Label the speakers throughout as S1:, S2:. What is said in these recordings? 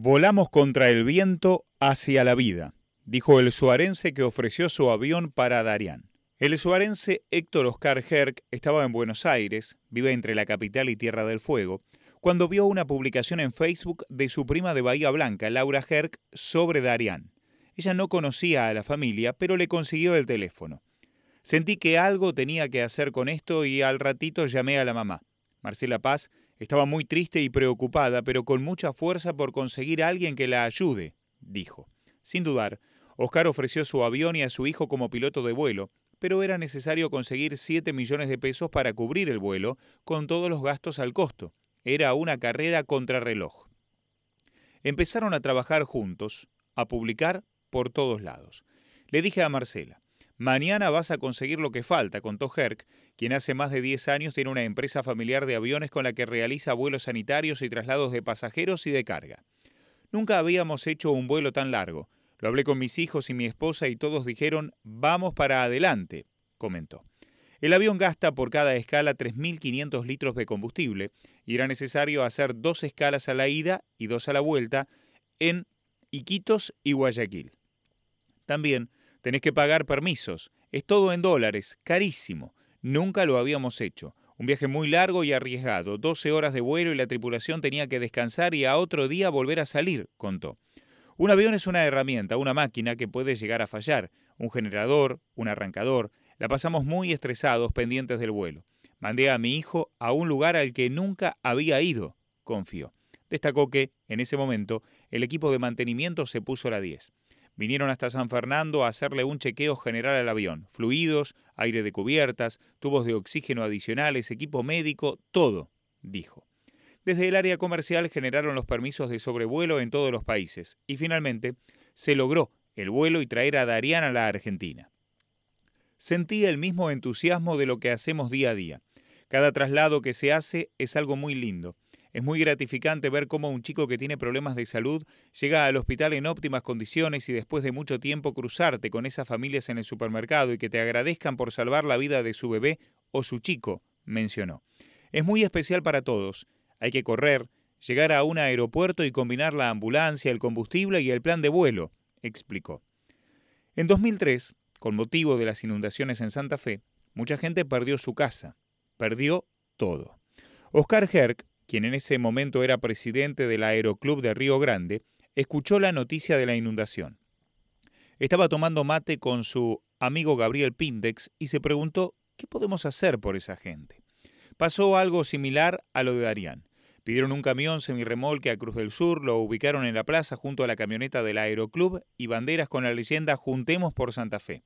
S1: Volamos contra el viento hacia la vida, dijo el suarense que ofreció su avión para Darián. El suarense Héctor Oscar Herc estaba en Buenos Aires, vive entre la capital y Tierra del Fuego, cuando vio una publicación en Facebook de su prima de Bahía Blanca, Laura Herc, sobre Darián. Ella no conocía a la familia, pero le consiguió el teléfono. Sentí que algo tenía que hacer con esto y al ratito llamé a la mamá. Marcela Paz estaba muy triste y preocupada, pero con mucha fuerza por conseguir a alguien que la ayude, dijo. Sin dudar, Oscar ofreció su avión y a su hijo como piloto de vuelo, pero era necesario conseguir 7 millones de pesos para cubrir el vuelo, con todos los gastos al costo. Era una carrera contrarreloj. Empezaron a trabajar juntos, a publicar por todos lados. Le dije a Marcela, Mañana vas a conseguir lo que falta, contó Herc, quien hace más de 10 años tiene una empresa familiar de aviones con la que realiza vuelos sanitarios y traslados de pasajeros y de carga. Nunca habíamos hecho un vuelo tan largo. Lo hablé con mis hijos y mi esposa y todos dijeron, vamos para adelante, comentó. El avión gasta por cada escala 3.500 litros de combustible y era necesario hacer dos escalas a la ida y dos a la vuelta en Iquitos y Guayaquil. También Tenés que pagar permisos. Es todo en dólares, carísimo. Nunca lo habíamos hecho. Un viaje muy largo y arriesgado, 12 horas de vuelo y la tripulación tenía que descansar y a otro día volver a salir, contó. Un avión es una herramienta, una máquina que puede llegar a fallar, un generador, un arrancador. La pasamos muy estresados pendientes del vuelo. Mandé a mi hijo a un lugar al que nunca había ido, confió. Destacó que, en ese momento, el equipo de mantenimiento se puso a la 10. Vinieron hasta San Fernando a hacerle un chequeo general al avión. Fluidos, aire de cubiertas, tubos de oxígeno adicionales, equipo médico, todo, dijo. Desde el área comercial generaron los permisos de sobrevuelo en todos los países y finalmente se logró el vuelo y traer a Darian a la Argentina. Sentí el mismo entusiasmo de lo que hacemos día a día. Cada traslado que se hace es algo muy lindo es muy gratificante ver cómo un chico que tiene problemas de salud llega al hospital en óptimas condiciones y después de mucho tiempo cruzarte con esas familias en el supermercado y que te agradezcan por salvar la vida de su bebé o su chico, mencionó. Es muy especial para todos. Hay que correr, llegar a un aeropuerto y combinar la ambulancia, el combustible y el plan de vuelo, explicó. En 2003, con motivo de las inundaciones en Santa Fe, mucha gente perdió su casa, perdió todo. Oscar Herc quien en ese momento era presidente del Aeroclub de Río Grande, escuchó la noticia de la inundación. Estaba tomando mate con su amigo Gabriel Pindex y se preguntó qué podemos hacer por esa gente. Pasó algo similar a lo de Darían. Pidieron un camión semirremolque a Cruz del Sur, lo ubicaron en la plaza junto a la camioneta del Aeroclub y banderas con la leyenda Juntemos por Santa Fe.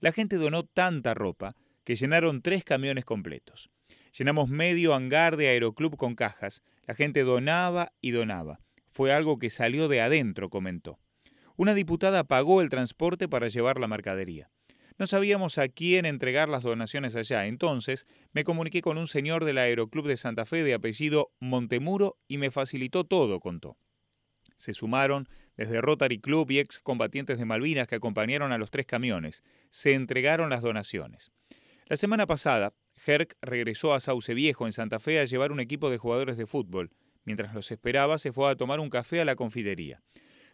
S1: La gente donó tanta ropa que llenaron tres camiones completos. Llenamos medio hangar de Aeroclub con cajas. La gente donaba y donaba. Fue algo que salió de adentro, comentó. Una diputada pagó el transporte para llevar la mercadería. No sabíamos a quién entregar las donaciones allá, entonces me comuniqué con un señor del Aeroclub de Santa Fe de apellido Montemuro y me facilitó todo, contó. Se sumaron desde Rotary Club y ex combatientes de Malvinas que acompañaron a los tres camiones. Se entregaron las donaciones. La semana pasada, Herc regresó a Sauce Viejo, en Santa Fe, a llevar un equipo de jugadores de fútbol. Mientras los esperaba, se fue a tomar un café a la confitería.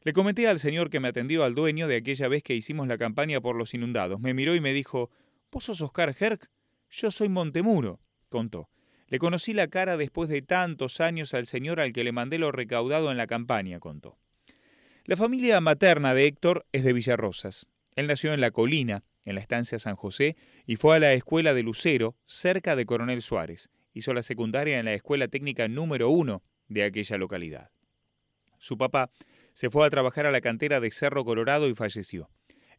S1: Le comenté al señor que me atendió al dueño de aquella vez que hicimos la campaña por los inundados. Me miró y me dijo, ¿Vos sos Oscar Herc? Yo soy Montemuro, contó. Le conocí la cara después de tantos años al señor al que le mandé lo recaudado en la campaña, contó. La familia materna de Héctor es de Villarrosas. Él nació en La Colina, en la estancia San José y fue a la escuela de Lucero, cerca de Coronel Suárez. Hizo la secundaria en la escuela técnica número uno de aquella localidad. Su papá se fue a trabajar a la cantera de Cerro Colorado y falleció.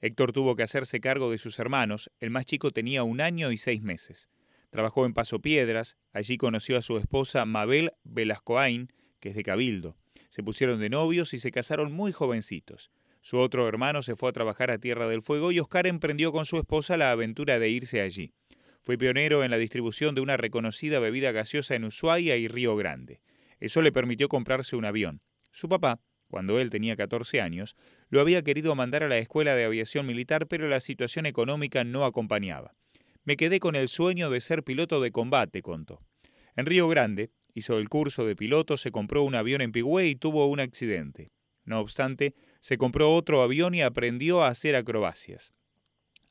S1: Héctor tuvo que hacerse cargo de sus hermanos, el más chico tenía un año y seis meses. Trabajó en Paso Piedras, allí conoció a su esposa Mabel Velascoain, que es de Cabildo. Se pusieron de novios y se casaron muy jovencitos. Su otro hermano se fue a trabajar a Tierra del Fuego y Oscar emprendió con su esposa la aventura de irse allí. Fue pionero en la distribución de una reconocida bebida gaseosa en Ushuaia y Río Grande. Eso le permitió comprarse un avión. Su papá, cuando él tenía 14 años, lo había querido mandar a la escuela de aviación militar, pero la situación económica no acompañaba. Me quedé con el sueño de ser piloto de combate, contó. En Río Grande hizo el curso de piloto, se compró un avión en Pigüey y tuvo un accidente. No obstante, se compró otro avión y aprendió a hacer acrobacias.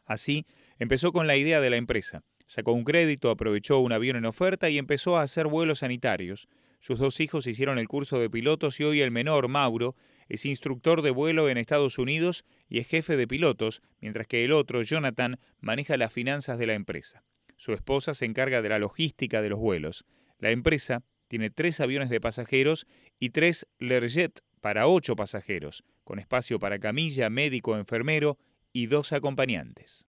S1: Así, empezó con la idea de la empresa. Sacó un crédito, aprovechó un avión en oferta y empezó a hacer vuelos sanitarios. Sus dos hijos hicieron el curso de pilotos y hoy el menor, Mauro, es instructor de vuelo en Estados Unidos y es jefe de pilotos, mientras que el otro, Jonathan, maneja las finanzas de la empresa. Su esposa se encarga de la logística de los vuelos. La empresa tiene tres aviones de pasajeros y tres Learjet para ocho pasajeros, con espacio para camilla, médico, enfermero y dos acompañantes.